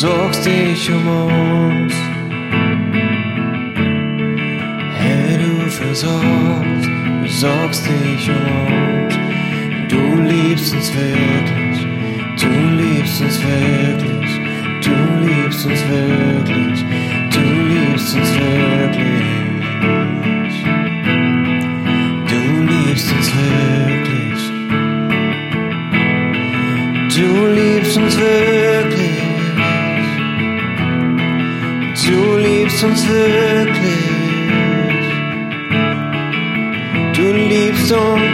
sorgst dich um uns. Herr, du versorgst, du sorgst dich um uns. Du liebst uns wirklich, du liebst uns wirklich, du liebst uns wirklich, du liebst uns wirklich. since the to live.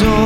years old.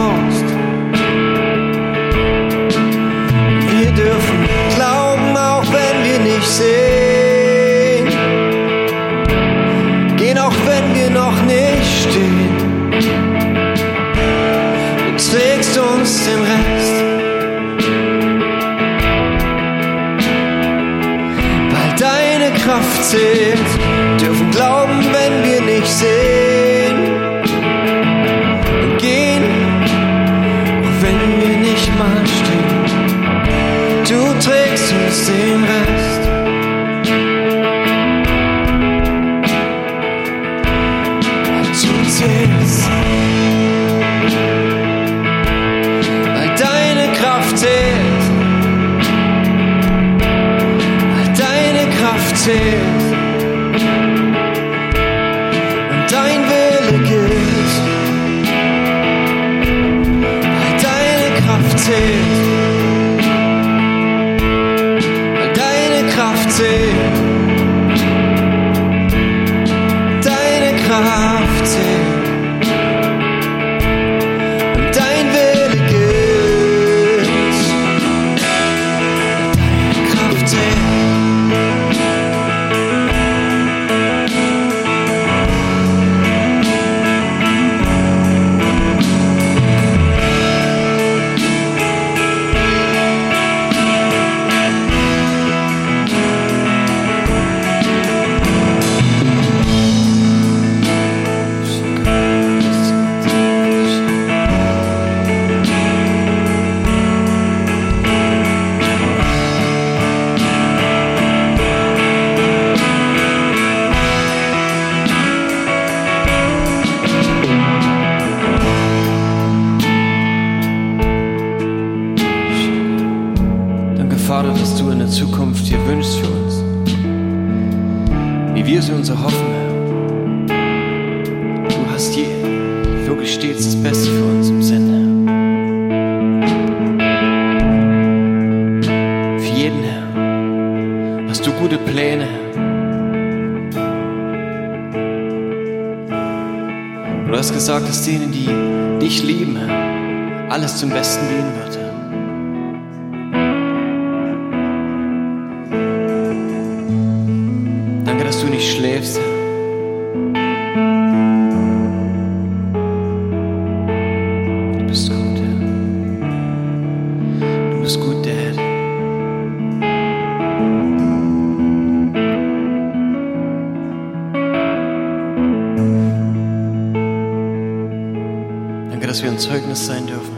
Gottes sein dürfen,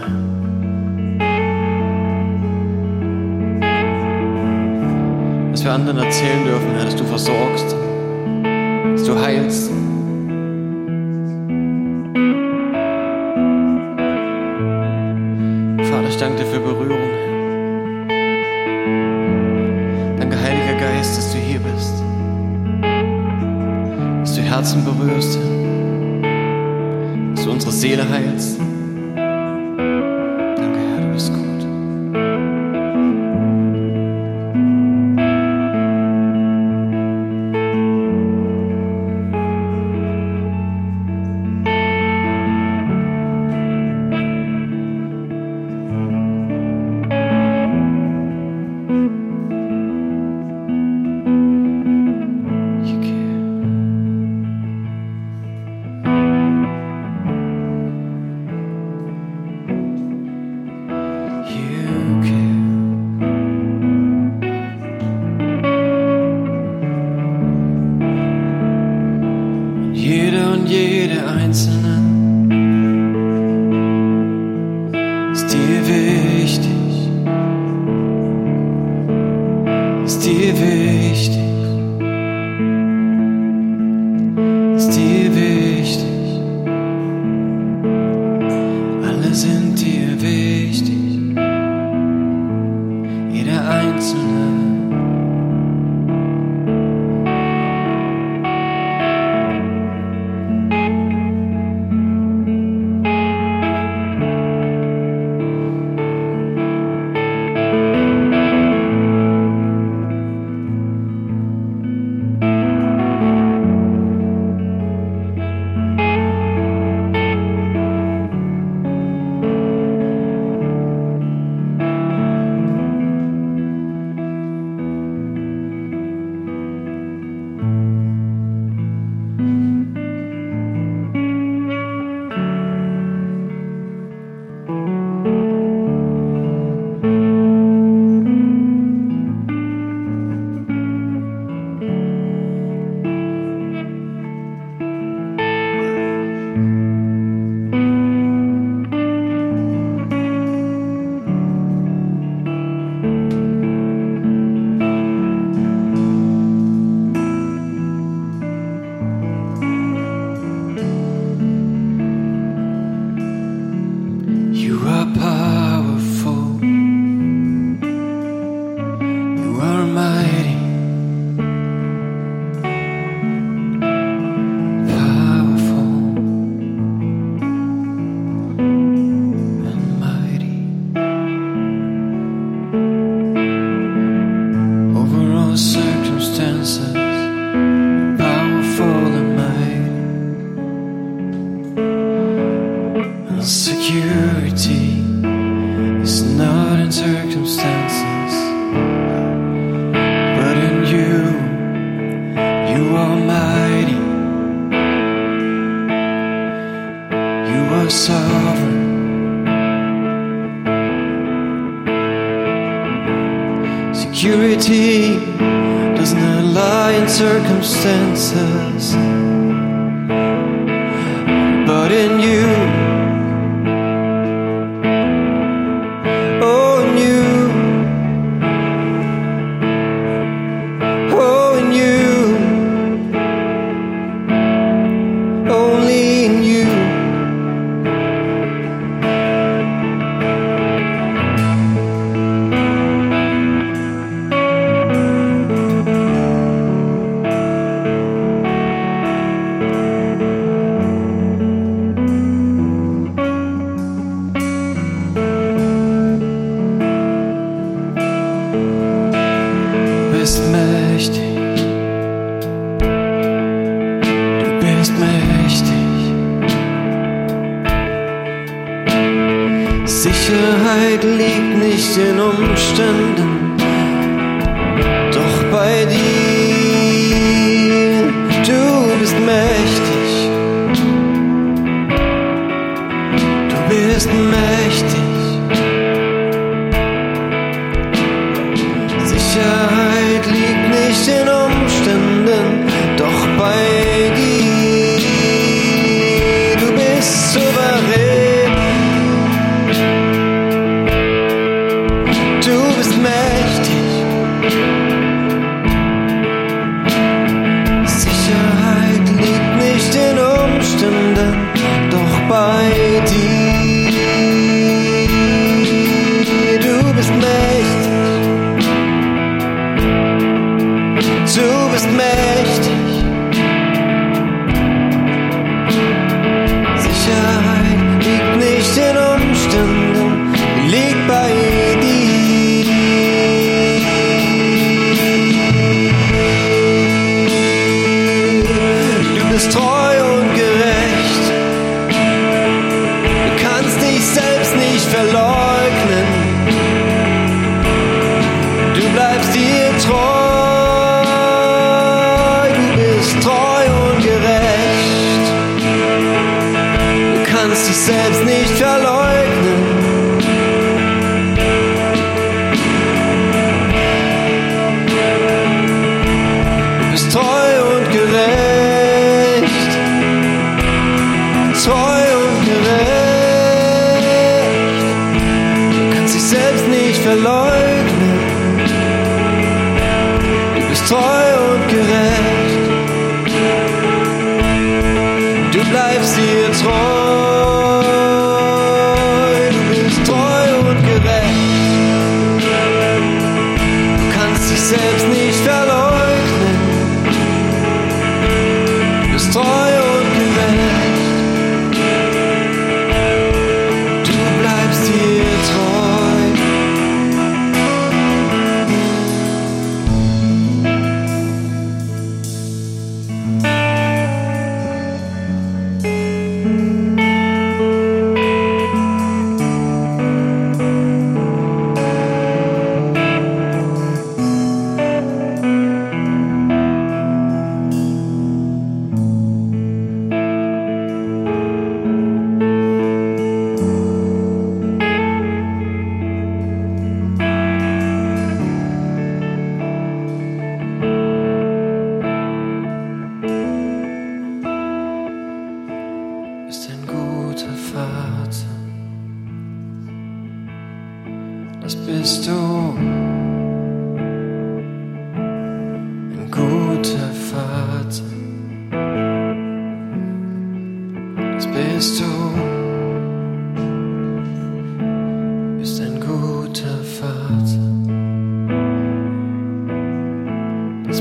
dass wir anderen erzählen dürfen, dass du versorgst, dass du heilst. is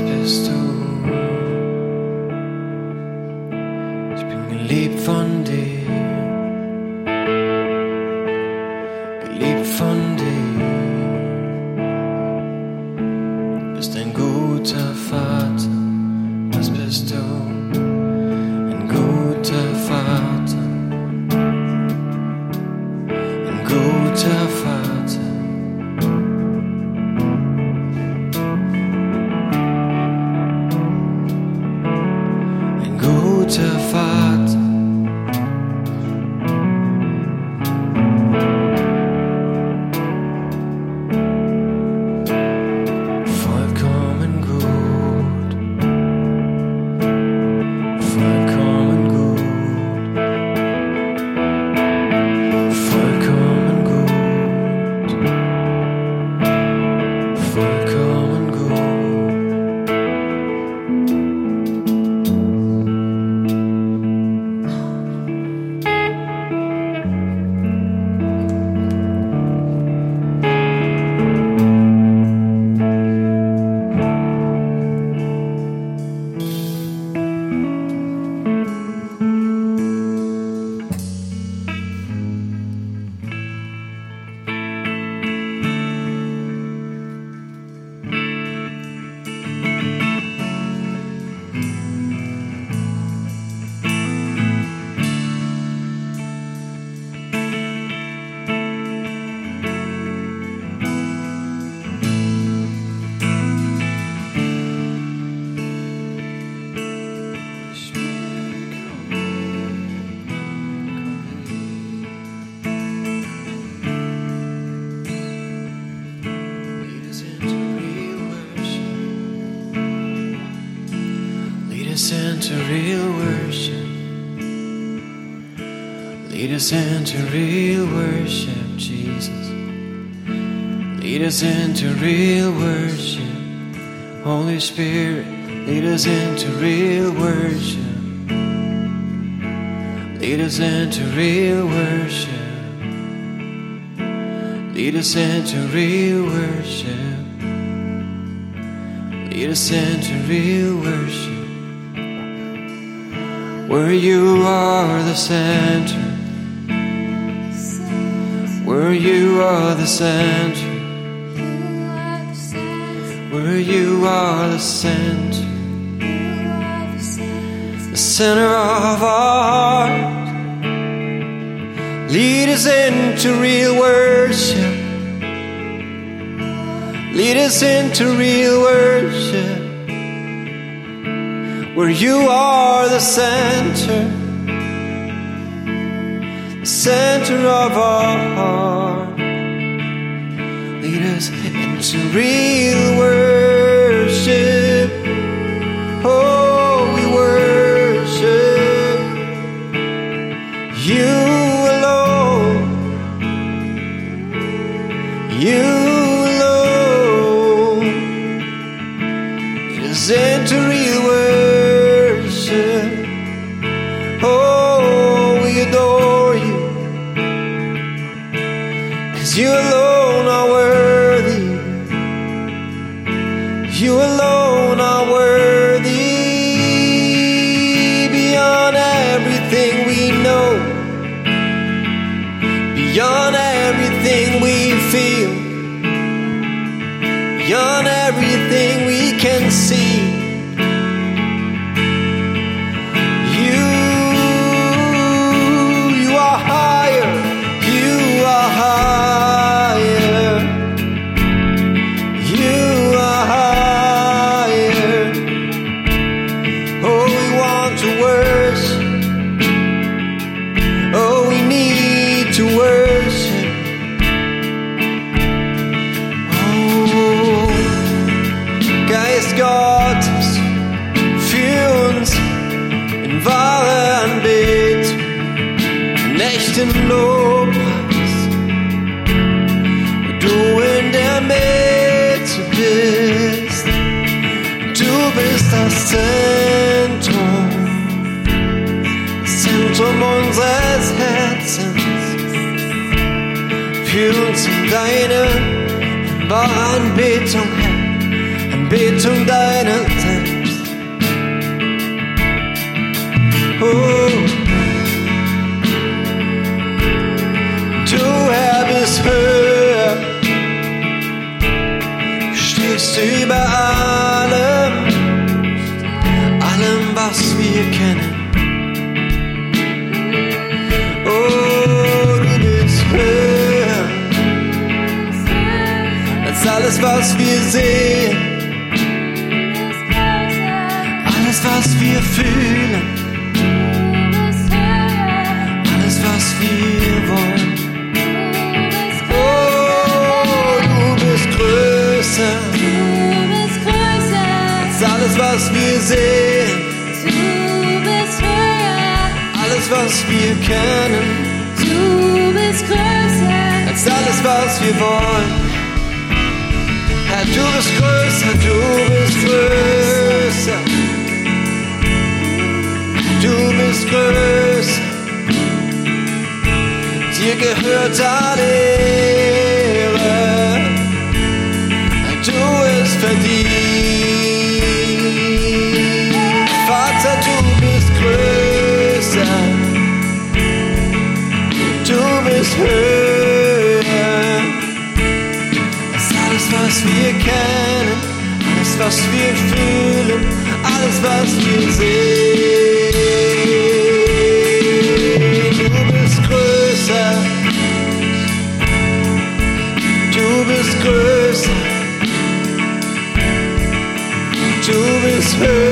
century worship. Lead us into real worship. Where you are the center. Where you are the center. Where you are the center. The center of art. Lead us into real worship. lead us into real worship where you are the center, the center of our heart. Lead us into real worship. Alles was wir sehen, alles was wir fühlen, alles was wir wollen. Oh, du bist größer. Als alles was wir sehen, alles was wir kennen, als alles was wir wollen. Du bist größer, du bist größer. Du bist größer. Dir gehört alle was wir kennen, alles, was wir fühlen, alles, was wir sehen. Du bist größer, du bist größer, du bist höher.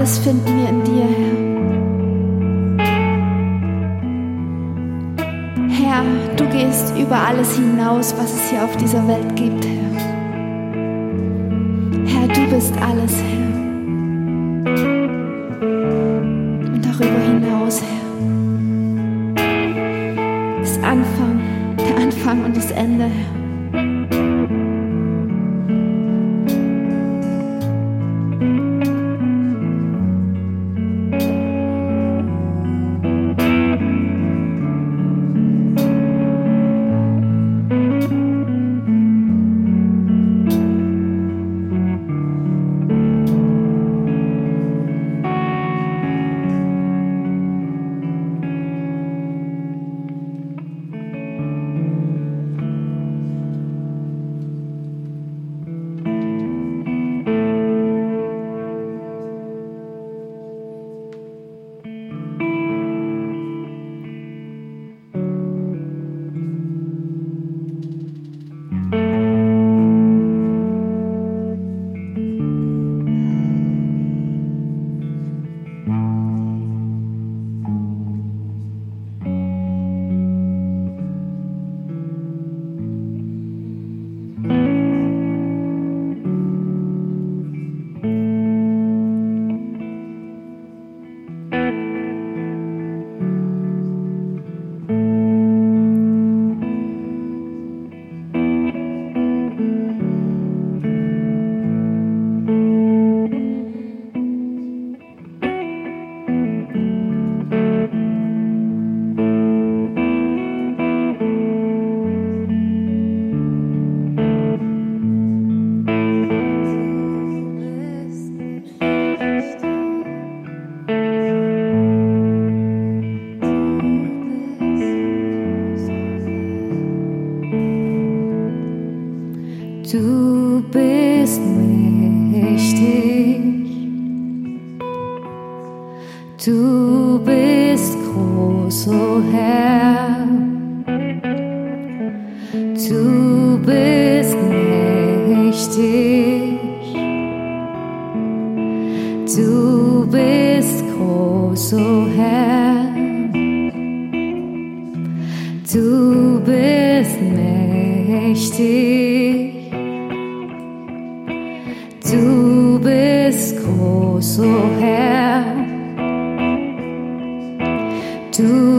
alles finden wir in dir, Herr. Herr, du gehst über alles hinaus, was es hier auf dieser Welt gibt, Herr. Herr, du bist alles, Herr. Und darüber hinaus, Herr. Das Anfang, der Anfang und das Ende, Herr. to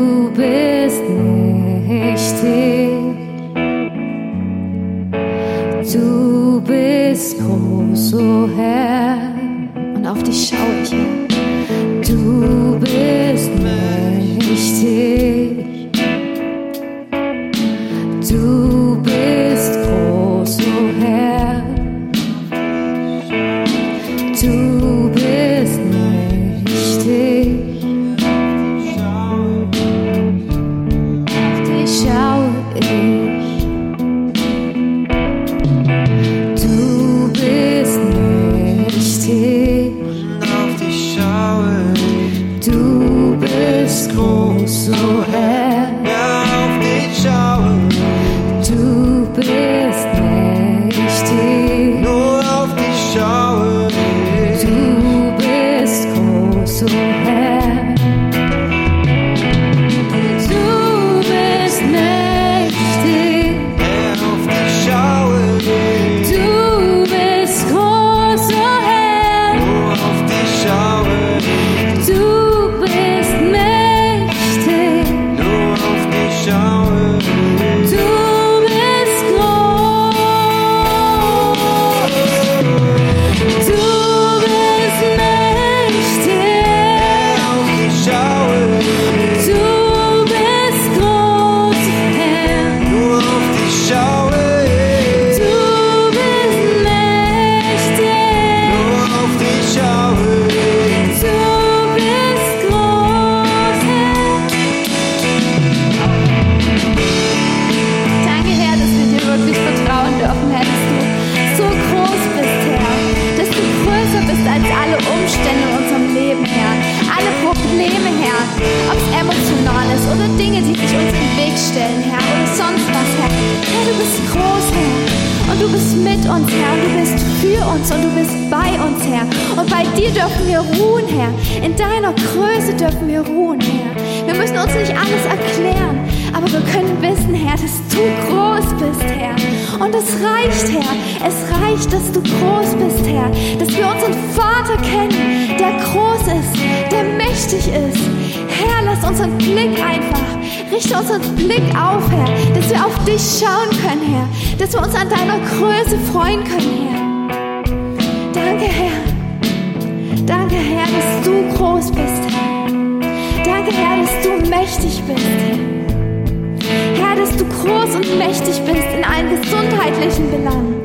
groß und mächtig bist in allen gesundheitlichen Belangen,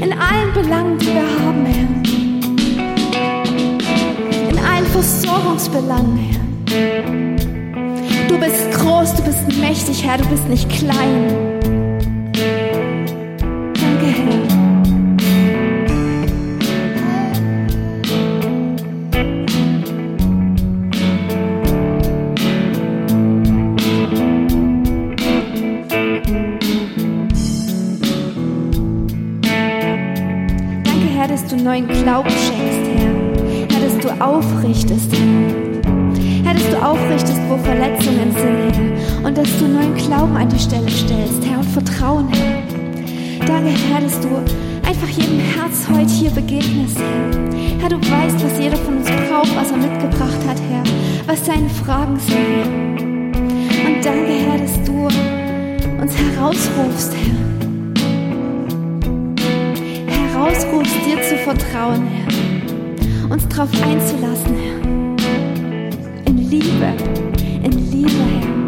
in allen Belangen, die wir haben, Herr. In allen Versorgungsbelangen, Herr. Du bist groß, du bist mächtig, Herr, du bist nicht klein. Glauben schenkst, Herr. Herr, dass du aufrichtest, Herr. Herr, dass du aufrichtest, wo Verletzungen sind, Herr. Und dass du neuen Glauben an die Stelle stellst, Herr, und Vertrauen, Herr. Danke, Herr, dass du einfach jedem Herz heute hier begegnest, Herr. Herr, du weißt, was jeder von uns braucht, was er mitgebracht hat, Herr. Was seine Fragen sind, Herr. Und danke, Herr, dass du uns herausrufst, Herr herausrufst, dir zu vertrauen, Herr. Uns darauf einzulassen, Herr. In Liebe, in Liebe, Herr.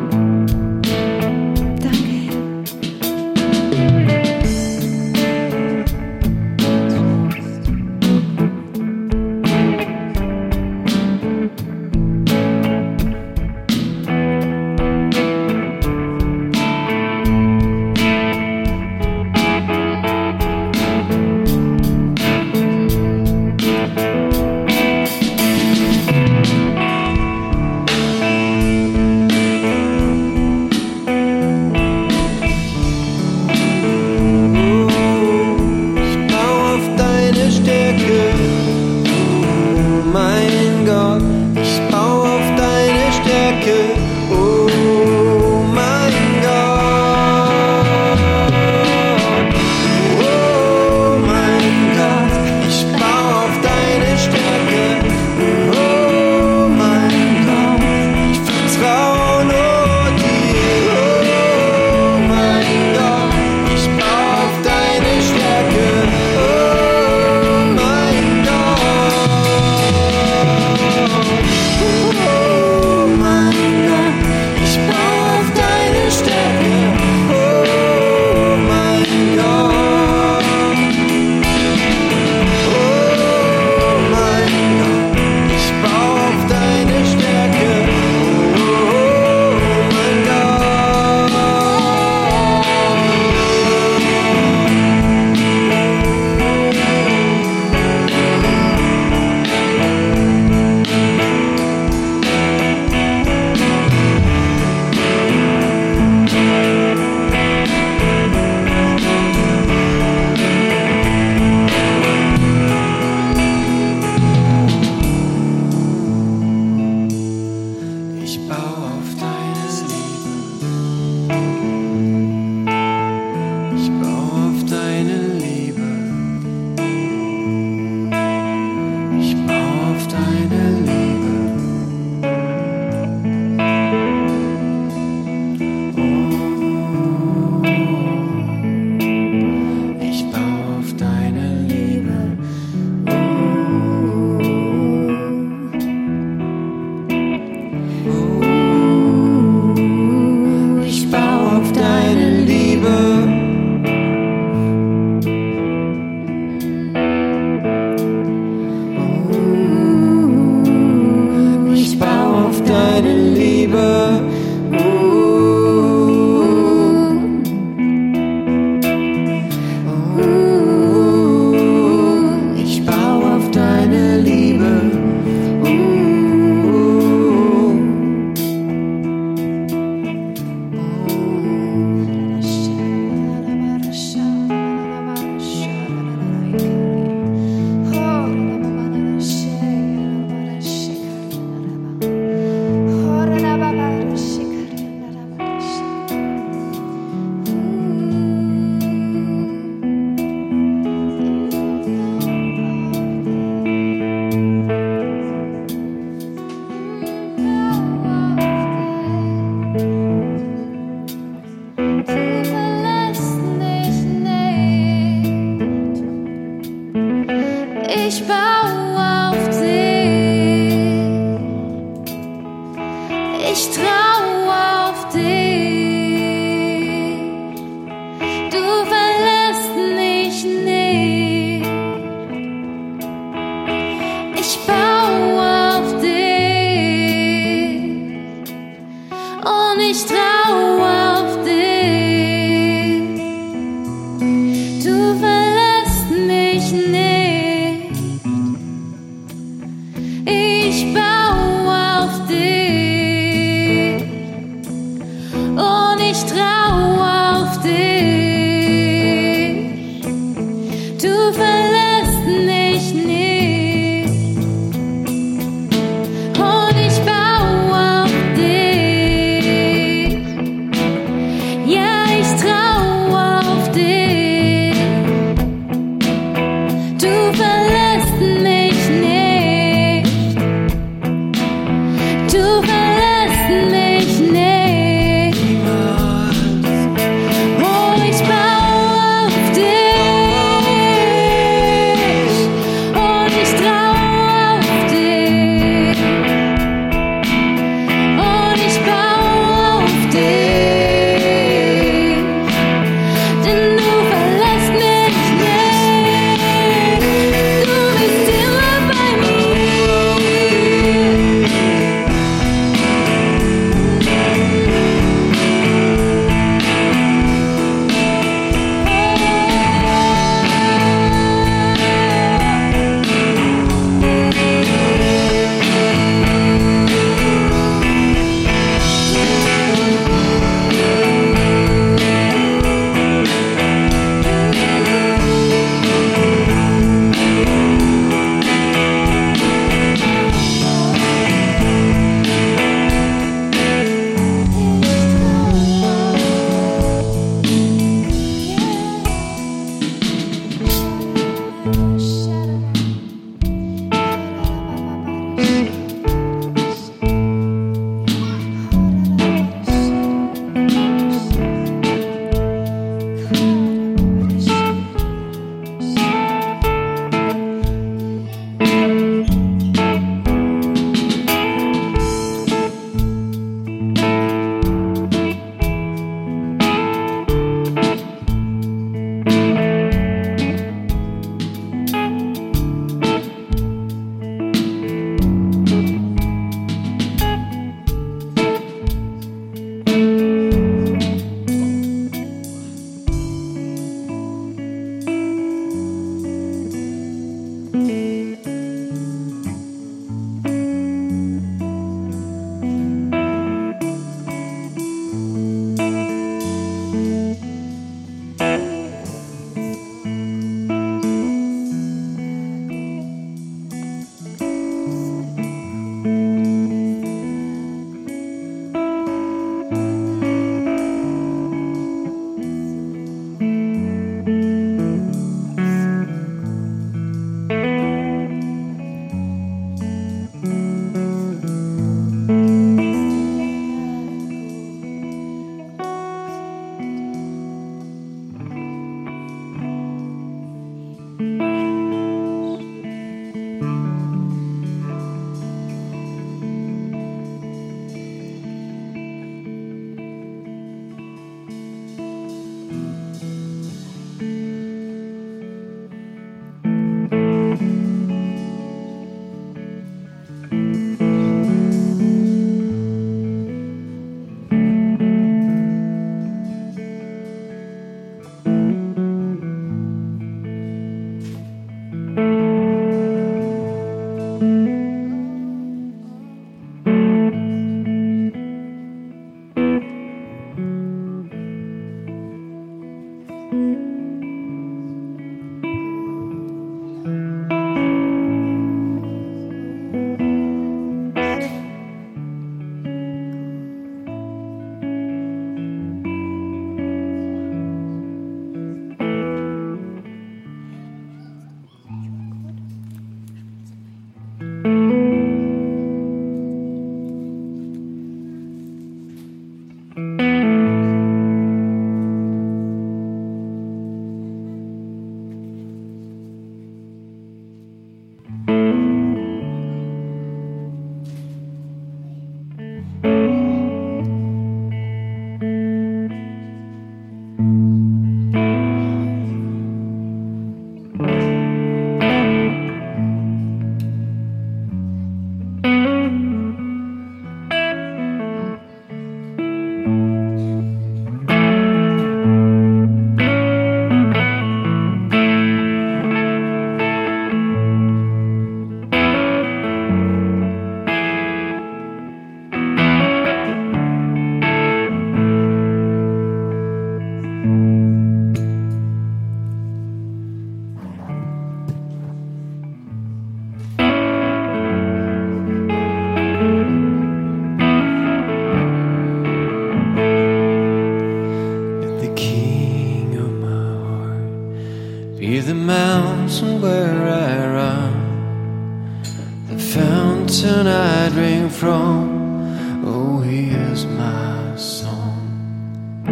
be the mountain where I run, the fountain I drink from. Oh, here's my song,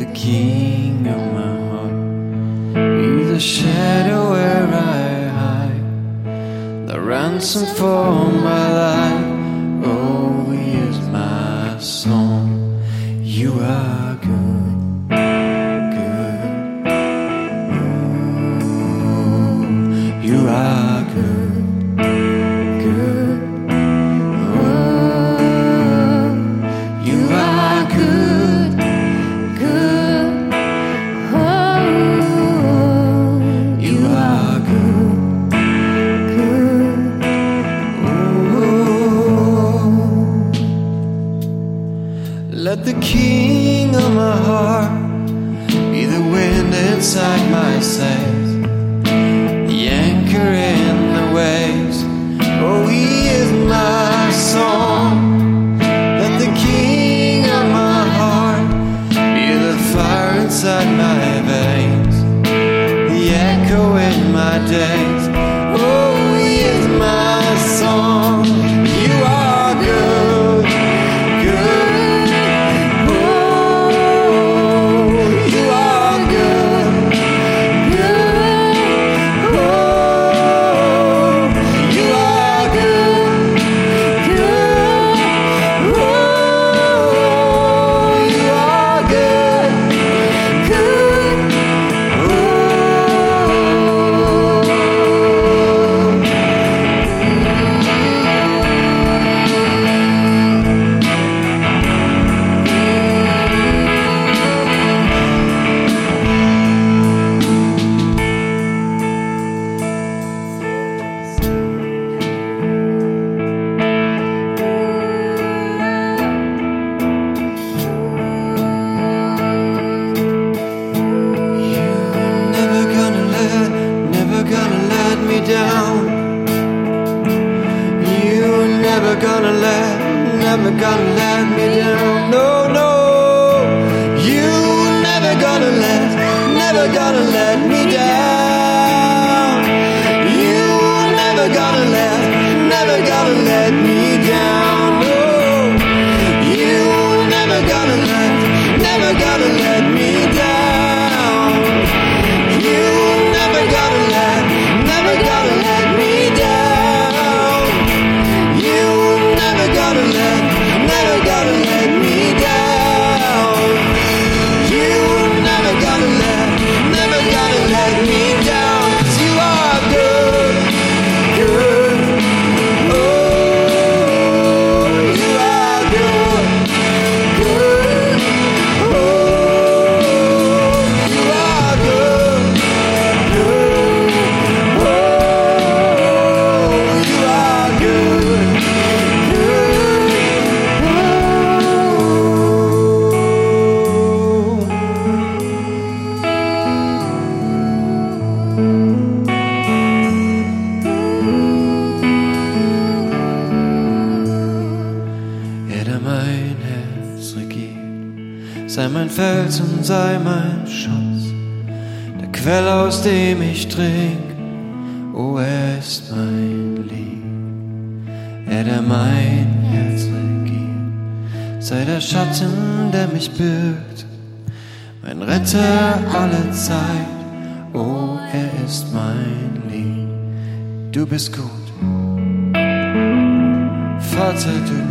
the king of my heart, be the shadow where I hide, the ransom for my life. bist gut. Vater, du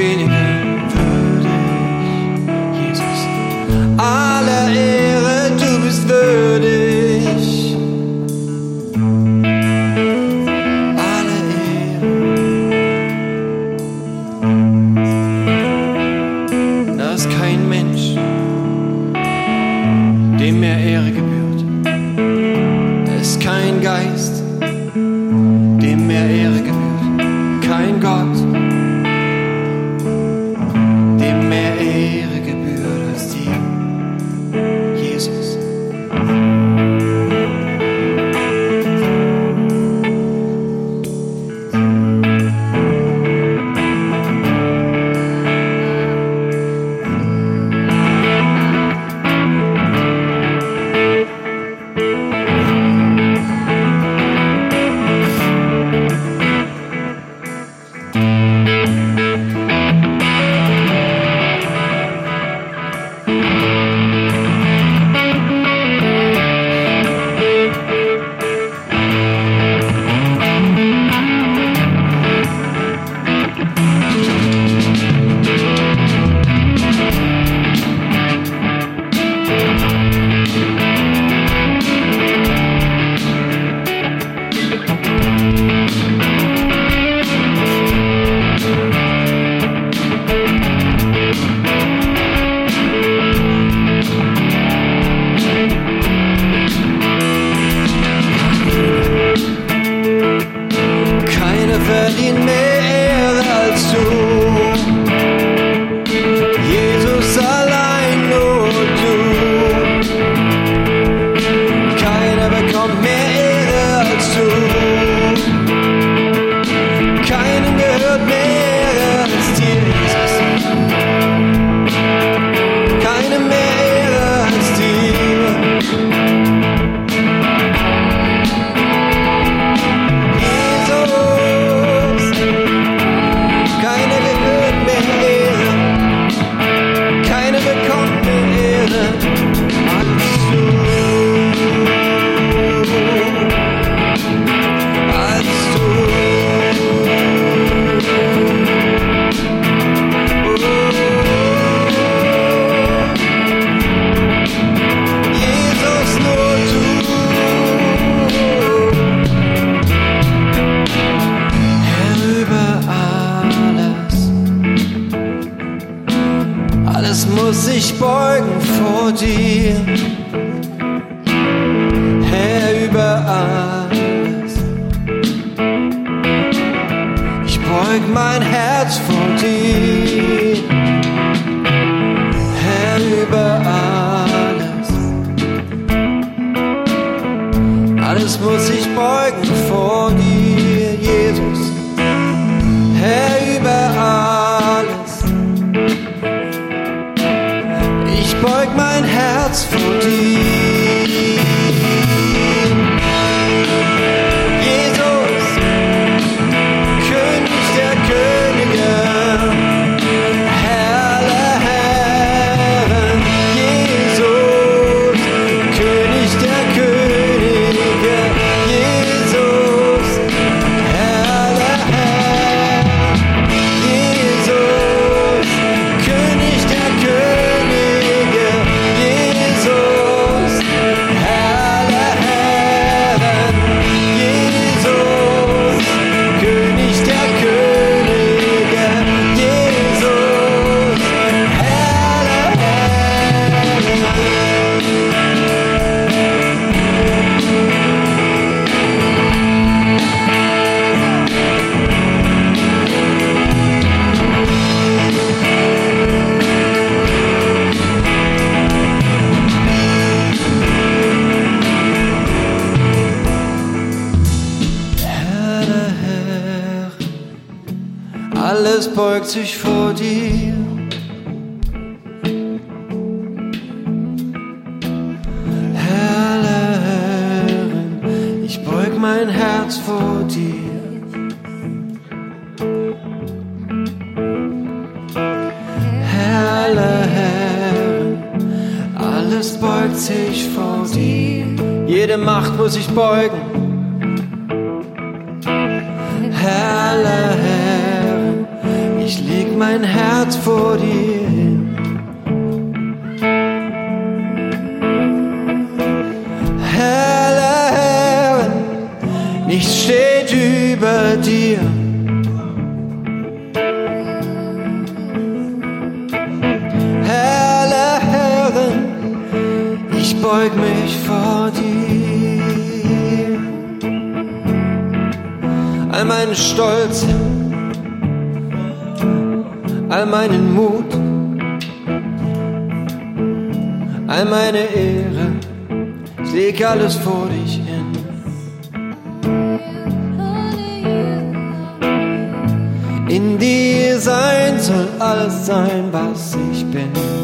und sich beugen vor dir. plötzlich all meinen Stolz, all meinen Mut, all meine Ehre. Ich leg alles vor dich hin. In dir sein soll alles sein, was ich bin.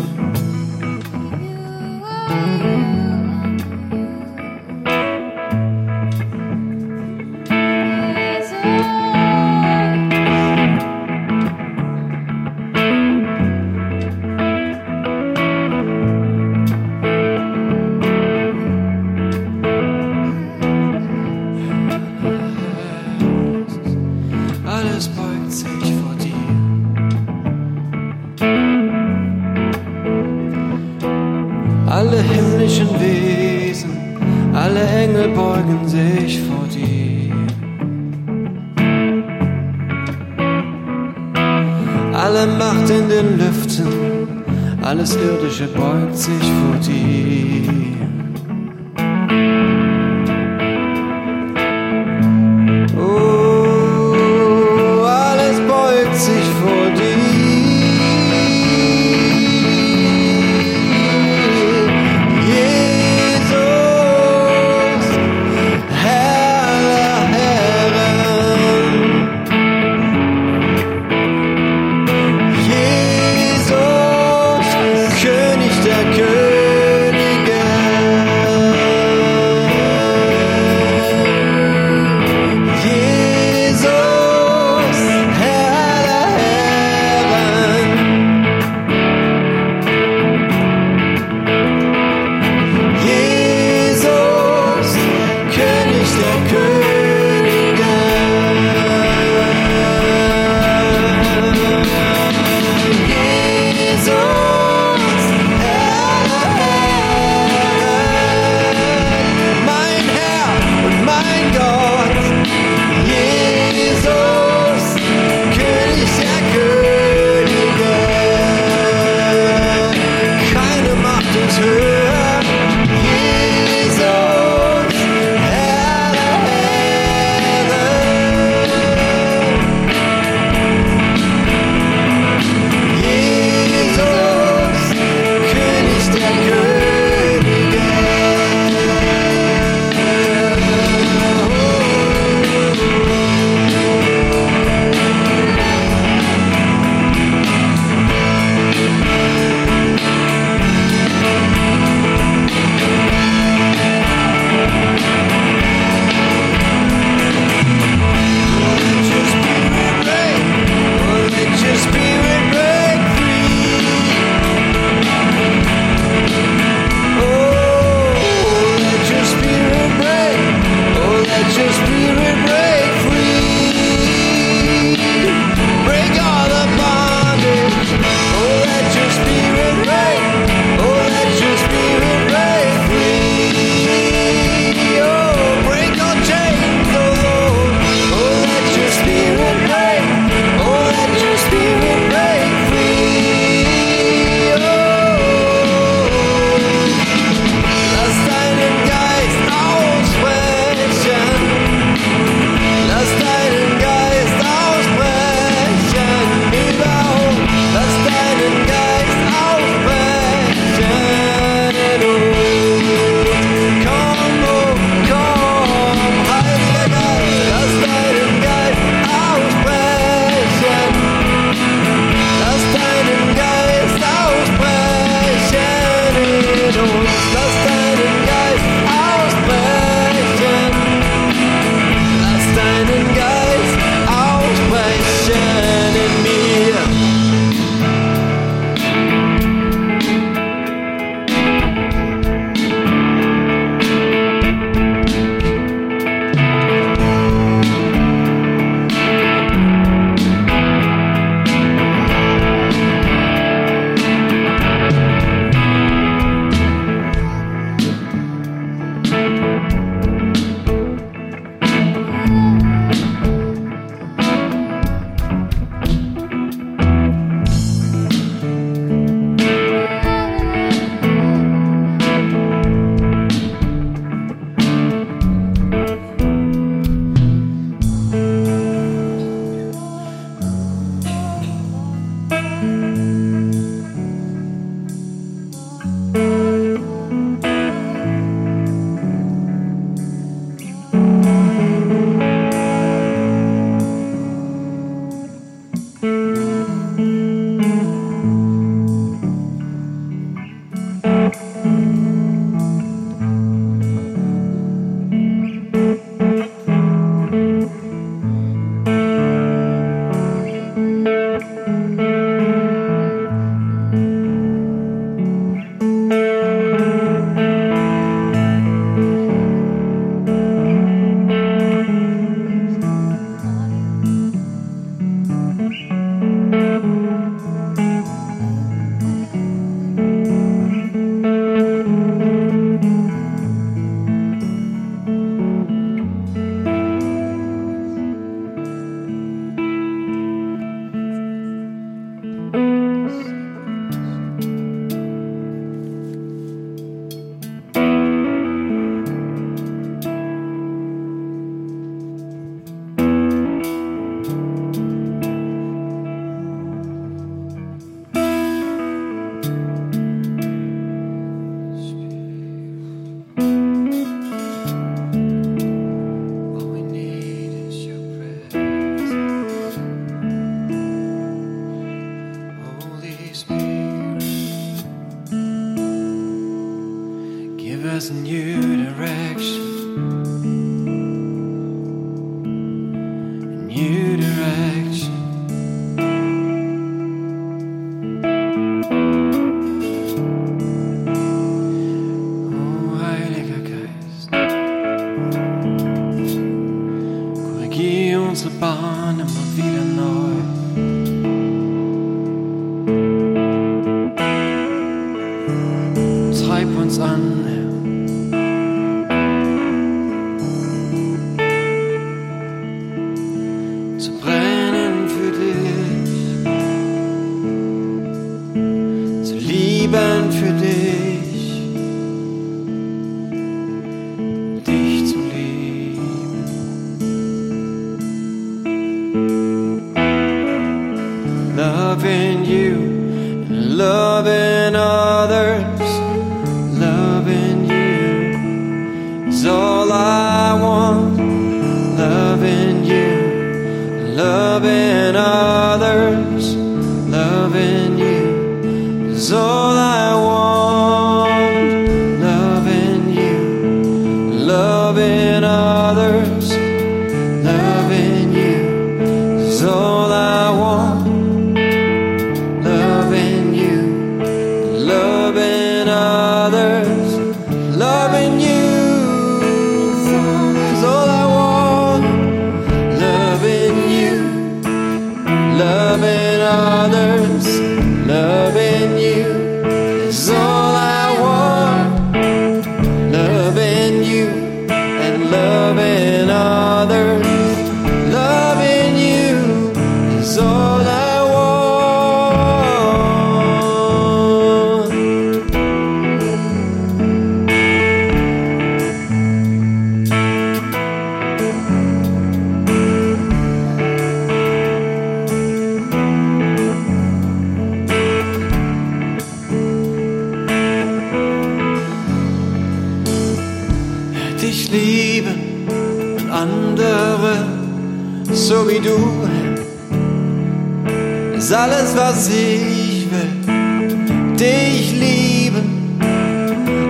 dass ich will dich lieben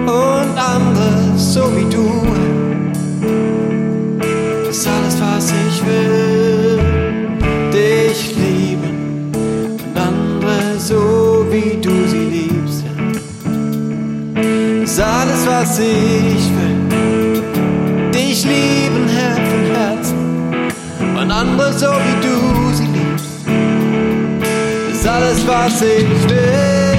und andere so wie du. Das ist alles, was ich will. Dich lieben und andere so wie du sie liebst. Das ist alles, was ich will. vocês verem.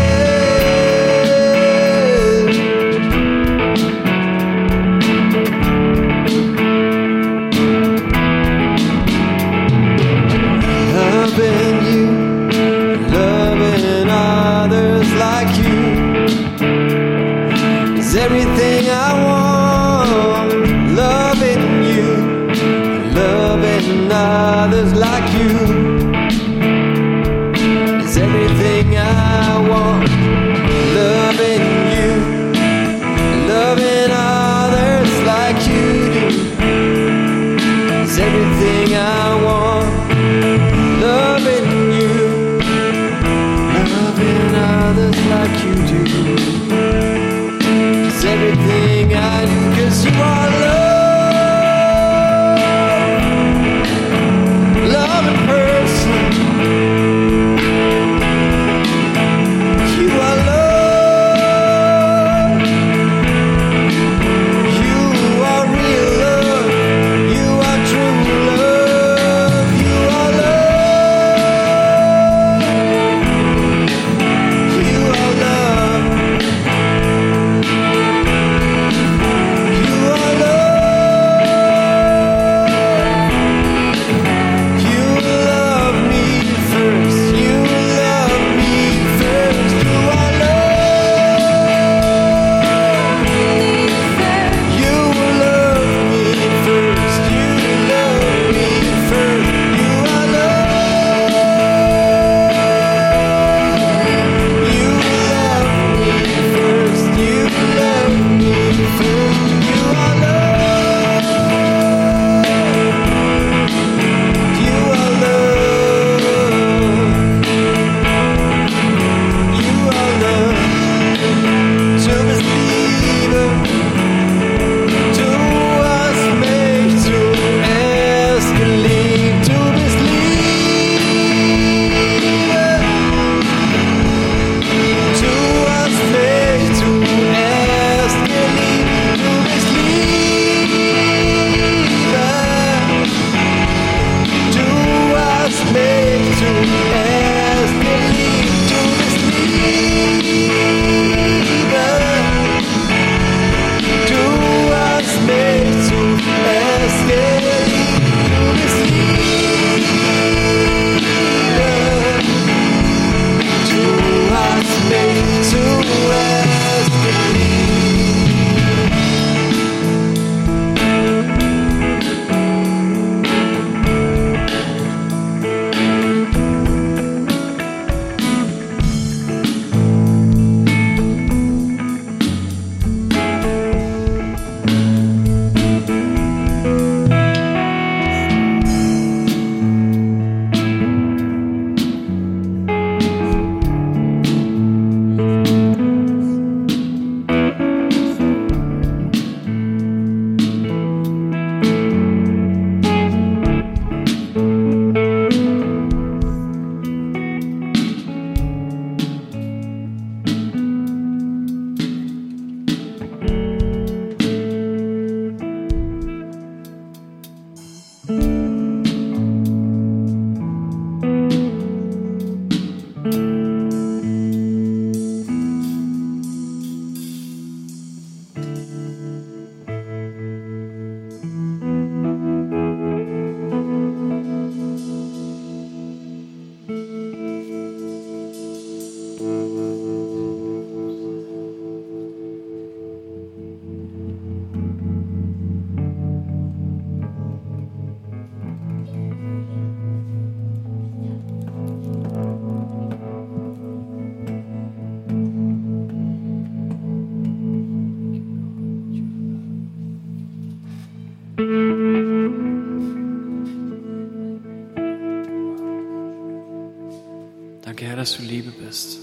Dass du Liebe bist.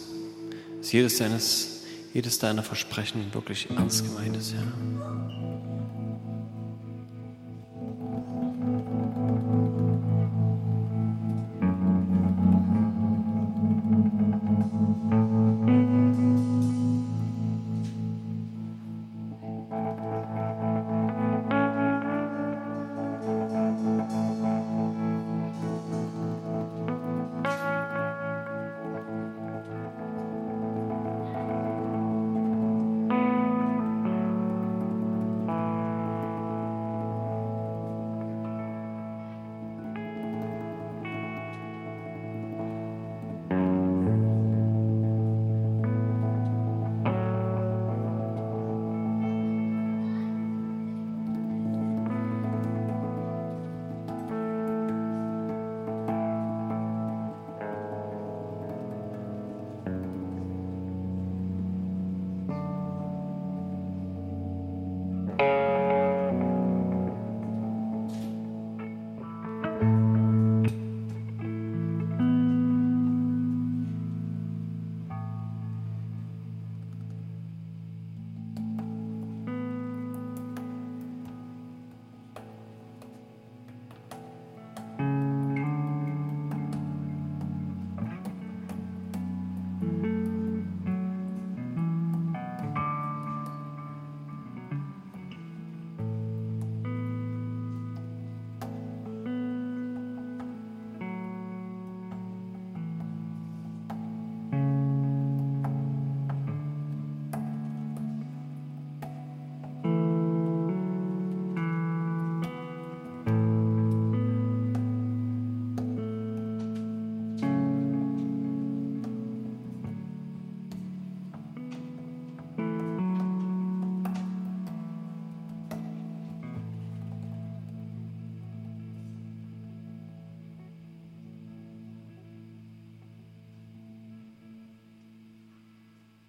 Dass jedes, deines, jedes deiner Versprechen wirklich ernst gemeint ist, Herr.